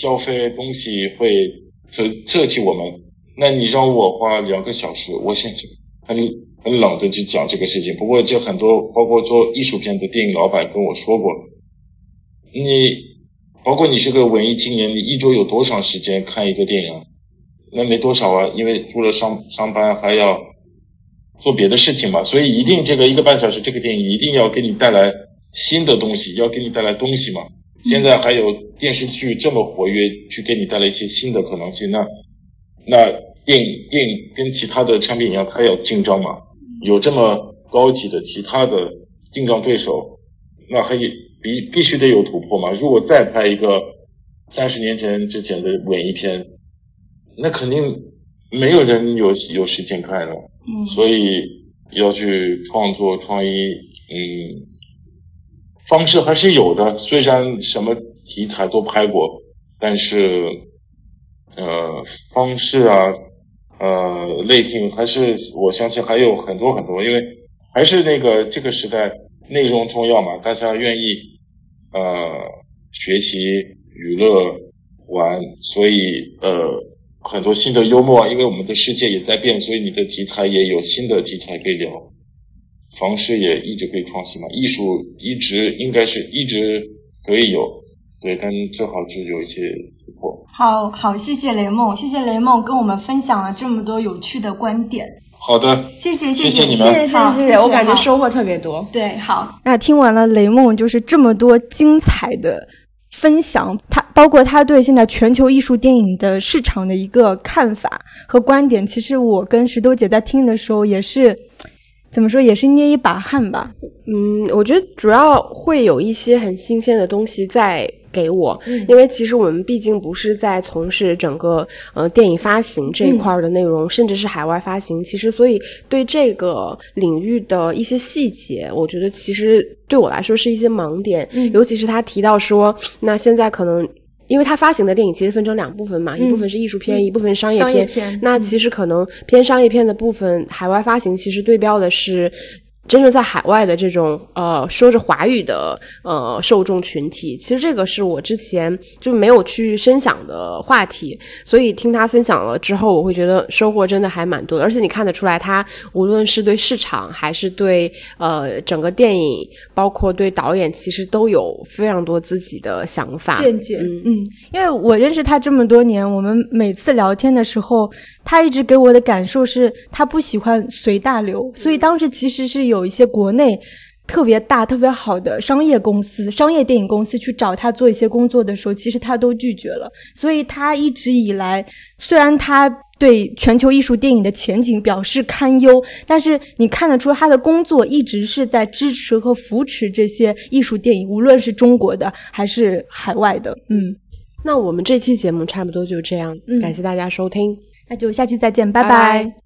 消费东西会。这这起我们，那你让我花两个小时，我现在很很冷的去讲这个事情。不过，就很多包括做艺术片的电影老板跟我说过，你包括你是个文艺青年，你一周有多长时间看一个电影？那没多少啊，因为除了上上班还要做别的事情嘛。所以，一定这个一个半小时这个电影一定要给你带来新的东西，要给你带来东西嘛。现在还有电视剧这么活跃，去给你带来一些新的可能性。那那电影电影跟其他的产品一样，它要竞争嘛，有这么高级的其他的竞争对手，那还必必须得有突破嘛。如果再拍一个三十年前之前的文艺片，那肯定没有人有有时间看了。嗯，所以要去创作创意，嗯。方式还是有的，虽然什么题材都拍过，但是，呃，方式啊，呃，类型还是我相信还有很多很多，因为还是那个这个时代内容重要嘛，大家愿意呃学习娱乐玩，所以呃很多新的幽默，因为我们的世界也在变，所以你的题材也有新的题材可以聊。方式也一直可以创新嘛，艺术一直应该是一直可以有，对，但正好是有一些突破。好好，谢谢雷梦，谢谢雷梦跟我们分享了这么多有趣的观点。好的，谢谢谢谢你们，谢谢谢谢，我感觉收获特别多。对，好，那听完了雷梦就是这么多精彩的分享，他。包括他对现在全球艺术电影的市场的一个看法和观点，其实我跟石头姐在听的时候也是。怎么说也是捏一把汗吧。嗯，我觉得主要会有一些很新鲜的东西在给我，因为其实我们毕竟不是在从事整个呃电影发行这一块的内容，甚至是海外发行。其实，所以对这个领域的一些细节，我觉得其实对我来说是一些盲点。尤其是他提到说，那现在可能。因为它发行的电影其实分成两部分嘛，一部分是艺术片，一部分商业片。那其实可能偏商业片的部分，海外发行其实对标的是。真正在海外的这种呃说着华语的呃受众群体，其实这个是我之前就没有去深想的话题，所以听他分享了之后，我会觉得收获真的还蛮多的。而且你看得出来，他无论是对市场还是对呃整个电影，包括对导演，其实都有非常多自己的想法见解。嗯，因为我认识他这么多年，我们每次聊天的时候，他一直给我的感受是他不喜欢随大流，所以当时其实是有。一些国内特别大、特别好的商业公司、商业电影公司去找他做一些工作的时候，其实他都拒绝了。所以他一直以来，虽然他对全球艺术电影的前景表示堪忧，但是你看得出他的工作一直是在支持和扶持这些艺术电影，无论是中国的还是海外的。嗯，那我们这期节目差不多就这样，感谢大家收听，那就下期再见，拜拜。